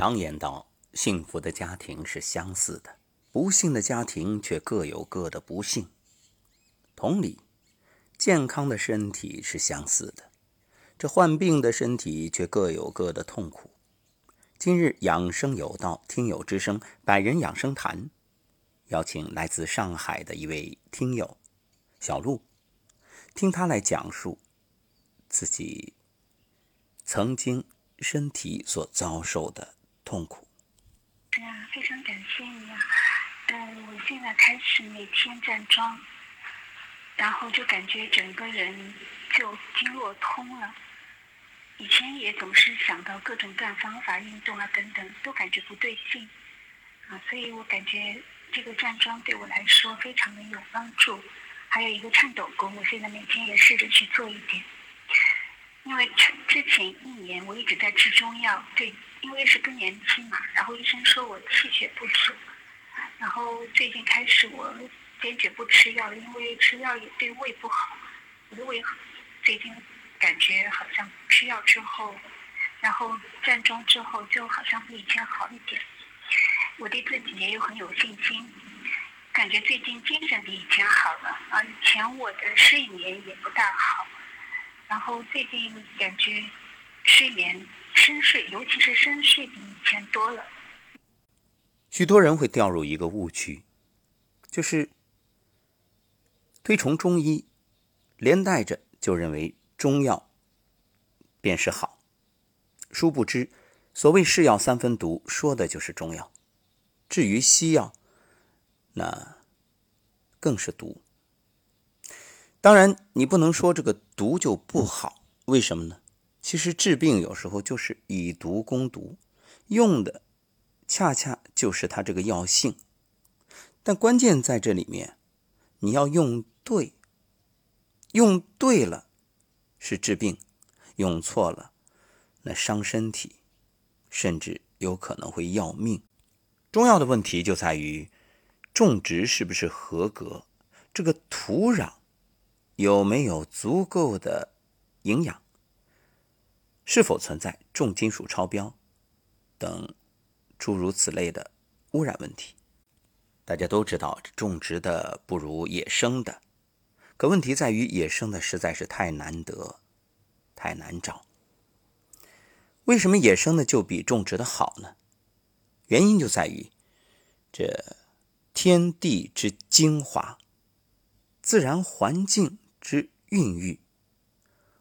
常言道，幸福的家庭是相似的，不幸的家庭却各有各的不幸。同理，健康的身体是相似的，这患病的身体却各有各的痛苦。今日养生有道，听友之声百人养生谈，邀请来自上海的一位听友小陆，听他来讲述自己曾经身体所遭受的。痛苦。哎呀，非常感谢你啊！嗯，我现在开始每天站桩，然后就感觉整个人就经络通了。以前也总是想到各种各样方法运动啊等等，都感觉不对劲啊，所以我感觉这个站桩对我来说非常的有帮助。还有一个颤抖功，我现在每天也试着去做一点。因为之前一年我一直在吃中药，对。因为是更年期嘛，然后医生说我气血不足，然后最近开始我坚决不吃药，因为吃药也对胃不好。我的胃最近感觉好像吃药之后，然后站桩之后就好像比以前好一点。我对自己也有很有信心，感觉最近精神比以前好了啊。以前我的睡眠也不大好，然后最近感觉睡眠。深睡，尤其是深睡比以前多了。许多人会掉入一个误区，就是推崇中医，连带着就认为中药便是好。殊不知，所谓“是药三分毒”，说的就是中药。至于西药，那更是毒。当然，你不能说这个毒就不好，为什么呢？其实治病有时候就是以毒攻毒，用的恰恰就是它这个药性。但关键在这里面，你要用对，用对了是治病，用错了那伤身体，甚至有可能会要命。中药的问题就在于种植是不是合格，这个土壤有没有足够的营养。是否存在重金属超标等诸如此类的污染问题？大家都知道，种植的不如野生的。可问题在于，野生的实在是太难得、太难找。为什么野生的就比种植的好呢？原因就在于这天地之精华、自然环境之孕育。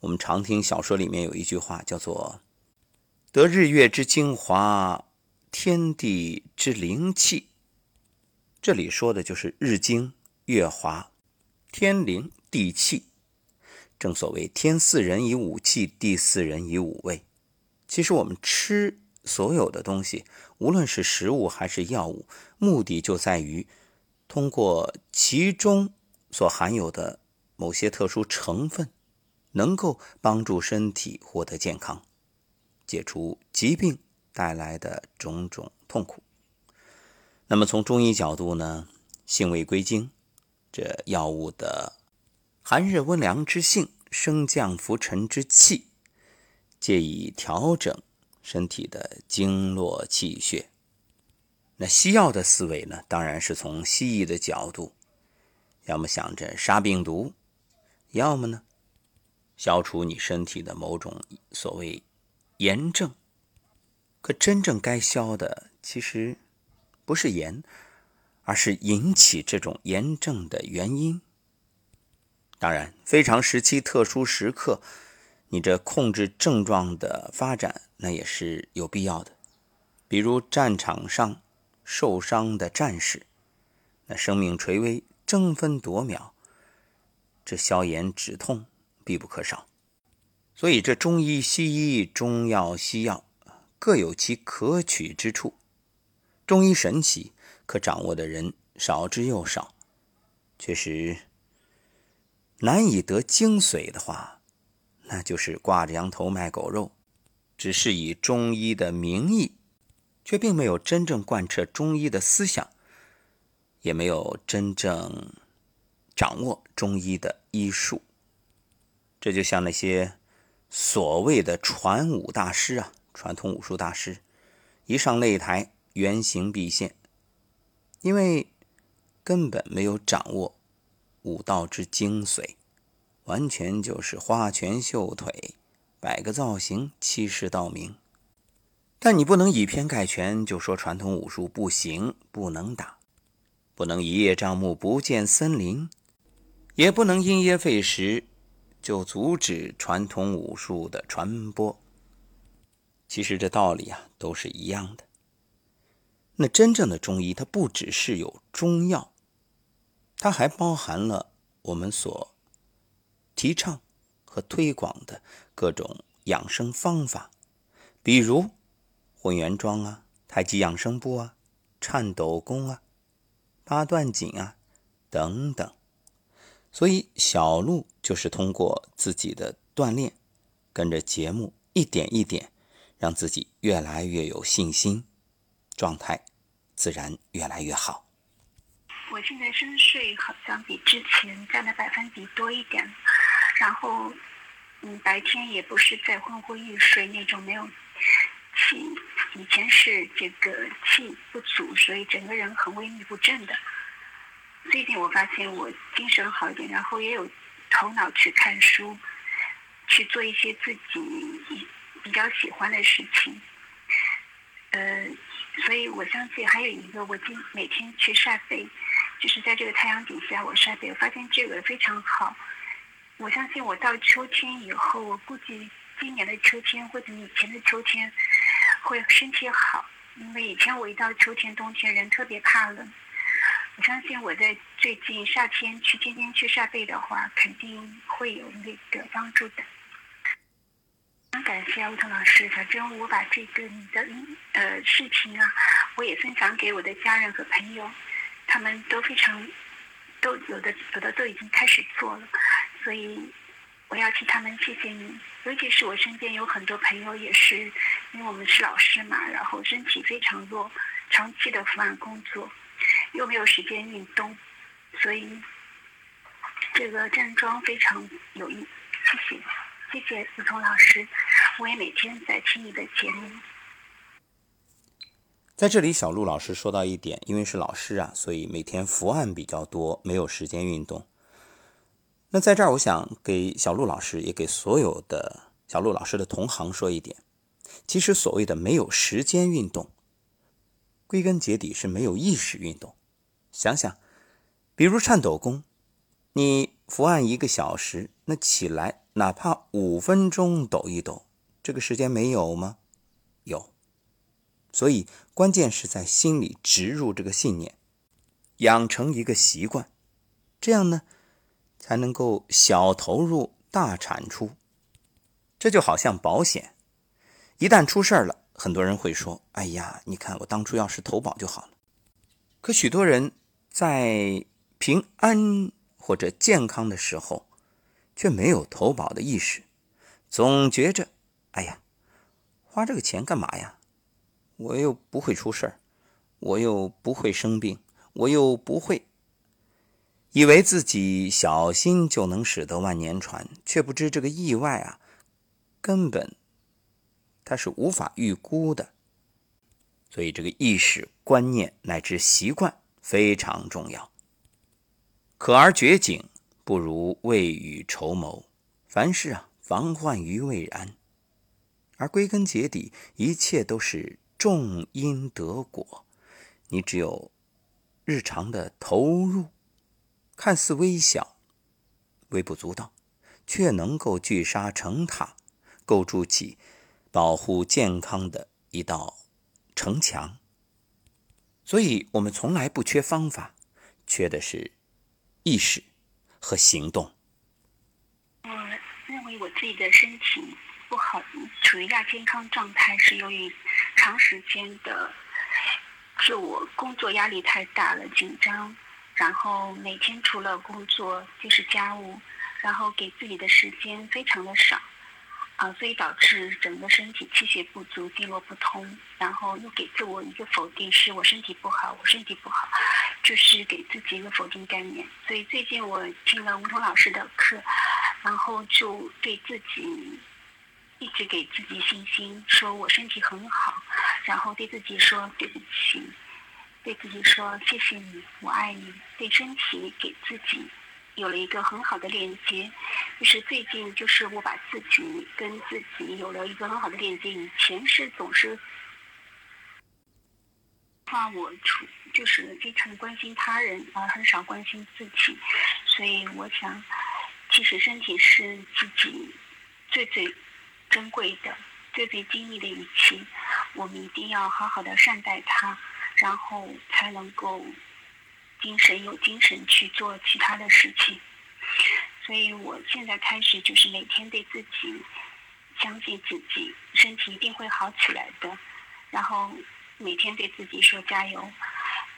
我们常听小说里面有一句话，叫做“得日月之精华，天地之灵气”。这里说的就是日精、月华、天灵、地气。正所谓“天四人以五气，地四人以五味”。其实我们吃所有的东西，无论是食物还是药物，目的就在于通过其中所含有的某些特殊成分。能够帮助身体获得健康，解除疾病带来的种种痛苦。那么从中医角度呢，性味归经，这药物的寒热温凉之性，升降浮沉之气，借以调整身体的经络气血。那西药的思维呢，当然是从西医的角度，要么想着杀病毒，要么呢？消除你身体的某种所谓炎症，可真正该消的其实不是炎，而是引起这种炎症的原因。当然，非常时期、特殊时刻，你这控制症状的发展，那也是有必要的。比如战场上受伤的战士，那生命垂危、争分夺秒，这消炎止痛。必不可少，所以这中医、西医、中药、西药各有其可取之处。中医神奇，可掌握的人少之又少，确实难以得精髓的话，那就是挂着羊头卖狗肉，只是以中医的名义，却并没有真正贯彻中医的思想，也没有真正掌握中医的医术。这就像那些所谓的传武大师啊，传统武术大师，一上擂台，原形毕现，因为根本没有掌握武道之精髓，完全就是花拳绣腿，摆个造型，欺世盗名。但你不能以偏概全，就说传统武术不行，不能打，不能一叶障目，不见森林，也不能因噎废食，就阻止传统武术的传播。其实这道理啊，都是一样的。那真正的中医，它不只是有中药，它还包含了我们所提倡和推广的各种养生方法，比如。混元桩啊，太极养生步啊，颤抖功啊，八段锦啊，等等。所以小鹿就是通过自己的锻炼，跟着节目一点一点，让自己越来越有信心，状态自然越来越好。我现在深睡好像比之前占的百分比多一点，然后嗯，白天也不是在昏昏欲睡那种没有。气以前是这个气不足，所以整个人很萎靡不振的。最近我发现我精神好一点，然后也有头脑去看书，去做一些自己比较喜欢的事情。呃，所以我相信还有一个，我今每天去晒背，就是在这个太阳底下我晒背，我发现这个非常好。我相信我到秋天以后，我估计今年的秋天或者以前的秋天。会身体好，因为以前我一到秋天、冬天人特别怕冷。我相信我在最近夏天去天天去晒背的话，肯定会有那个帮助的。很感谢吴腾老师，反正我把这个你的呃视频啊，我也分享给我的家人和朋友，他们都非常都有的有的都已经开始做了，所以。我要替他们谢谢你，尤其是我身边有很多朋友，也是因为我们是老师嘛，然后身体非常弱，长期的伏案工作，又没有时间运动，所以这个站桩非常有益。谢谢，谢谢思聪老师，我也每天在听你的节目。在这里，小陆老师说到一点，因为是老师啊，所以每天伏案比较多，没有时间运动。那在这儿，我想给小陆老师，也给所有的小陆老师的同行说一点：，其实所谓的没有时间运动，归根结底是没有意识运动。想想，比如颤抖功，你伏案一个小时，那起来哪怕五分钟抖一抖，这个时间没有吗？有。所以关键是在心里植入这个信念，养成一个习惯，这样呢？才能够小投入大产出，这就好像保险，一旦出事了，很多人会说：“哎呀，你看我当初要是投保就好了。”可许多人在平安或者健康的时候，却没有投保的意识，总觉着：“哎呀，花这个钱干嘛呀？我又不会出事儿，我又不会生病，我又不会。”以为自己小心就能使得万年船，却不知这个意外啊，根本它是无法预估的。所以，这个意识、观念乃至习惯非常重要。可而绝景，不如未雨绸缪。凡事啊，防患于未然。而归根结底，一切都是种因得果。你只有日常的投入。看似微小、微不足道，却能够聚沙成塔，构筑起保护健康的一道城墙。所以，我们从来不缺方法，缺的是意识和行动。我认为我自己的身体不好，处于亚健康状态，是由于长时间的自我工作压力太大了，紧张。然后每天除了工作就是家务，然后给自己的时间非常的少，啊，所以导致整个身体气血不足、经络不通，然后又给自我一个否定，是我身体不好，我身体不好，就是给自己一个否定概念。所以最近我听了吴彤老师的课，然后就对自己一直给自己信心，说我身体很好。然后对自己说对不起，对自己说谢谢你，我爱你，对身体给自己有了一个很好的链接。就是最近，就是我把自己跟自己有了一个很好的链接。以前是总是怕我处，就是非常关心他人，而很少关心自己。所以我想，其实身体是自己最最珍贵的。最最精密的仪器，我们一定要好好的善待它，然后才能够精神有精神去做其他的事情。所以我现在开始就是每天对自己相信自己，身体一定会好起来的。然后每天对自己说加油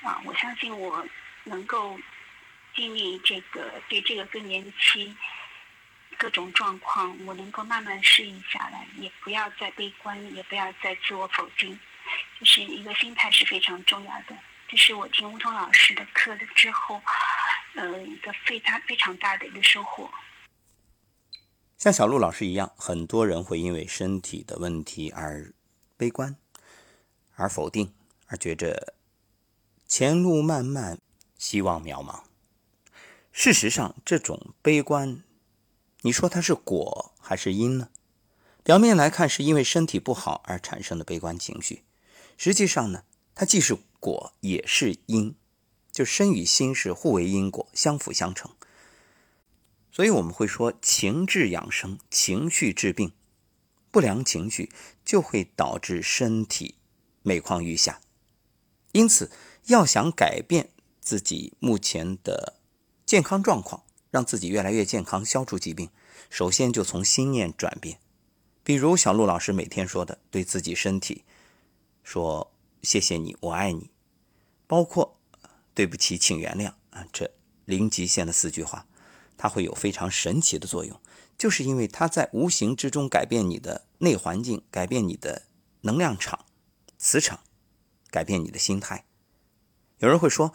啊！我相信我能够经历这个对这个更年期。各种状况，我能够慢慢适应下来，也不要再悲观，也不要再自我否定，就是一个心态是非常重要的。这是我听吴桐老师的课了之后，呃，一个非常非常大的一个收获。像小陆老师一样，很多人会因为身体的问题而悲观，而否定，而觉着前路漫漫，希望渺茫。事实上，这种悲观。你说它是果还是因呢？表面来看是因为身体不好而产生的悲观情绪，实际上呢，它既是果也是因，就身与心是互为因果，相辅相成。所以我们会说情志养生，情绪治病，不良情绪就会导致身体每况愈下。因此，要想改变自己目前的健康状况。让自己越来越健康，消除疾病，首先就从心念转变。比如小陆老师每天说的，对自己身体说“谢谢你，我爱你”，包括“对不起，请原谅”啊，这零极限的四句话，它会有非常神奇的作用，就是因为它在无形之中改变你的内环境，改变你的能量场、磁场，改变你的心态。有人会说：“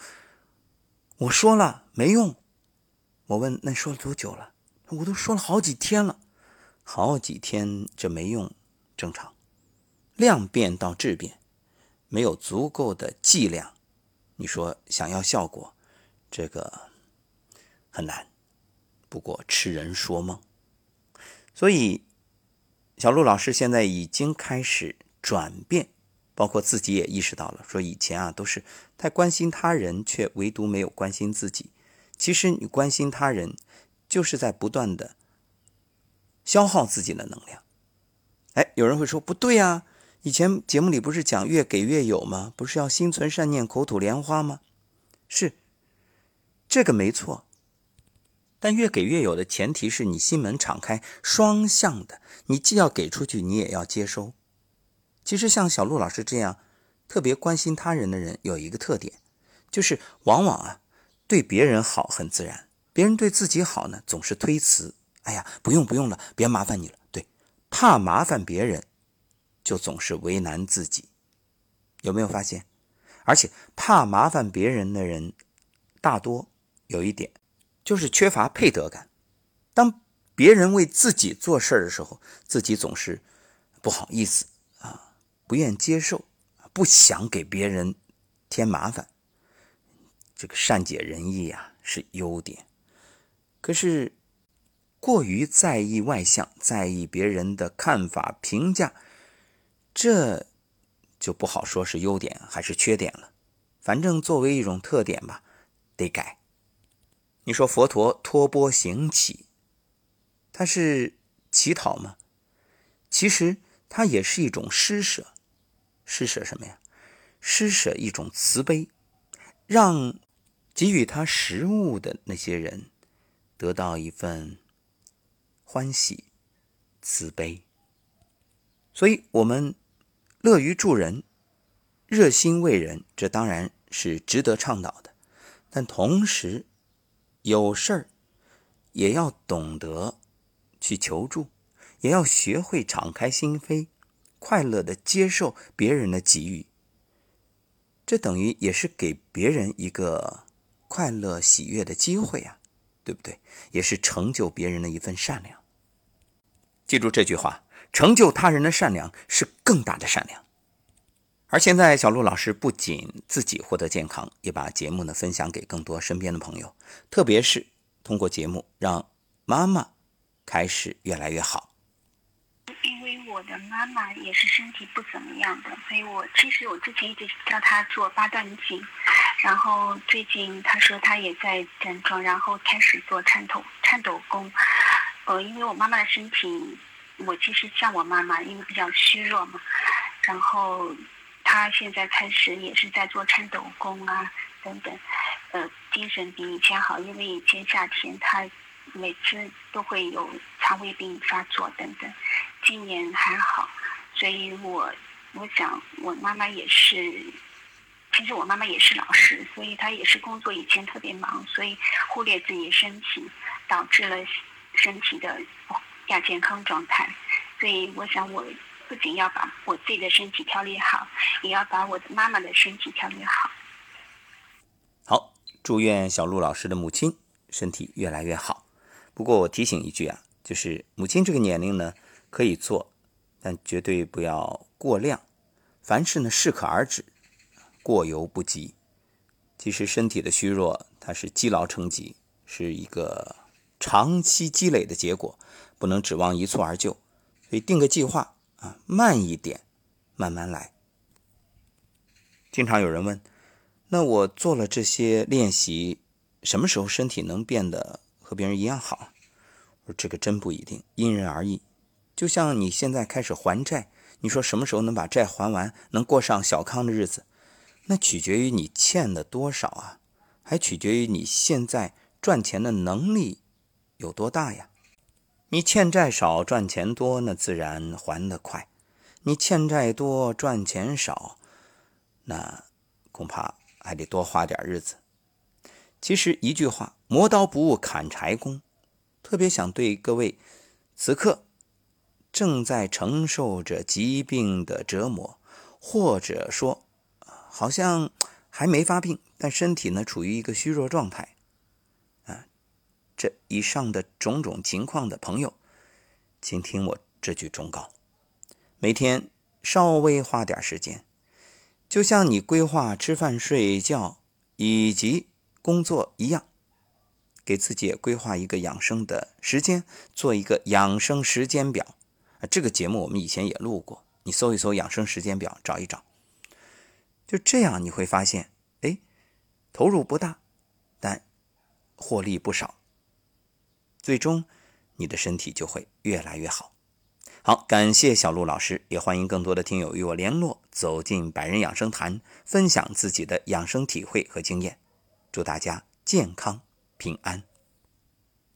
我说了没用。”我问：“那说了多久了？”我都说了好几天了，好几天这没用，正常。量变到质变，没有足够的剂量，你说想要效果，这个很难。不过痴人说梦。所以，小陆老师现在已经开始转变，包括自己也意识到了，说以前啊都是太关心他人，却唯独没有关心自己。其实你关心他人，就是在不断的消耗自己的能量。哎，有人会说不对呀，以前节目里不是讲越给越有吗？不是要心存善念，口吐莲花吗？是，这个没错。但越给越有的前提是你心门敞开，双向的，你既要给出去，你也要接收。其实像小陆老师这样特别关心他人的人，有一个特点，就是往往啊。对别人好很自然，别人对自己好呢，总是推辞。哎呀，不用不用了，别麻烦你了。对，怕麻烦别人，就总是为难自己。有没有发现？而且怕麻烦别人的人，大多有一点，就是缺乏配得感。当别人为自己做事的时候，自己总是不好意思啊，不愿接受，不想给别人添麻烦。这个善解人意呀是优点，可是过于在意外向，在意别人的看法评价，这就不好说是优点还是缺点了。反正作为一种特点吧，得改。你说佛陀托钵行乞，他是乞讨吗？其实他也是一种施舍，施舍什么呀？施舍一种慈悲，让。给予他食物的那些人，得到一份欢喜、慈悲。所以，我们乐于助人、热心为人，这当然是值得倡导的。但同时，有事儿也要懂得去求助，也要学会敞开心扉，快乐的接受别人的给予。这等于也是给别人一个。快乐喜悦的机会呀，对不对？也是成就别人的一份善良。记住这句话：成就他人的善良是更大的善良。而现在，小陆老师不仅自己获得健康，也把节目呢分享给更多身边的朋友，特别是通过节目让妈妈开始越来越好。因为我的妈妈也是身体不怎么样的，所以我其实我之前一直叫她做八段锦，然后最近她说她也在站桩，然后开始做颤抖颤抖功。呃，因为我妈妈的身体，我其实像我妈妈，因为比较虚弱嘛，然后。她现在开始也是在做颤抖功啊，等等，呃，精神比以前好，因为以前夏天她每次都会有肠胃病发作等等，今年还好，所以我我想我妈妈也是，其实我妈妈也是老师，所以她也是工作以前特别忙，所以忽略自己身体，导致了身体的亚健康状态，所以我想我。不仅要把我自己的身体调理好，也要把我的妈妈的身体调理好。好，祝愿小陆老师的母亲身体越来越好。不过我提醒一句啊，就是母亲这个年龄呢可以做，但绝对不要过量。凡事呢适可而止，过犹不及。其实身体的虚弱，它是积劳成疾，是一个长期积累的结果，不能指望一蹴而就。所以定个计划。啊，慢一点，慢慢来。经常有人问，那我做了这些练习，什么时候身体能变得和别人一样好？我说这个真不一定，因人而异。就像你现在开始还债，你说什么时候能把债还完，能过上小康的日子？那取决于你欠的多少啊，还取决于你现在赚钱的能力有多大呀。你欠债少赚钱多，那自然还得快；你欠债多赚钱少，那恐怕还得多花点日子。其实一句话，磨刀不误砍柴工。特别想对各位此刻正在承受着疾病的折磨，或者说好像还没发病，但身体呢处于一个虚弱状态。这以上的种种情况的朋友，请听我这句忠告：每天稍微花点时间，就像你规划吃饭、睡觉以及工作一样，给自己规划一个养生的时间，做一个养生时间表。啊，这个节目我们以前也录过，你搜一搜养生时间表，找一找。就这样你会发现，哎，投入不大，但获利不少。最终，你的身体就会越来越好。好，感谢小陆老师，也欢迎更多的听友与我联络，走进百人养生坛，分享自己的养生体会和经验。祝大家健康平安。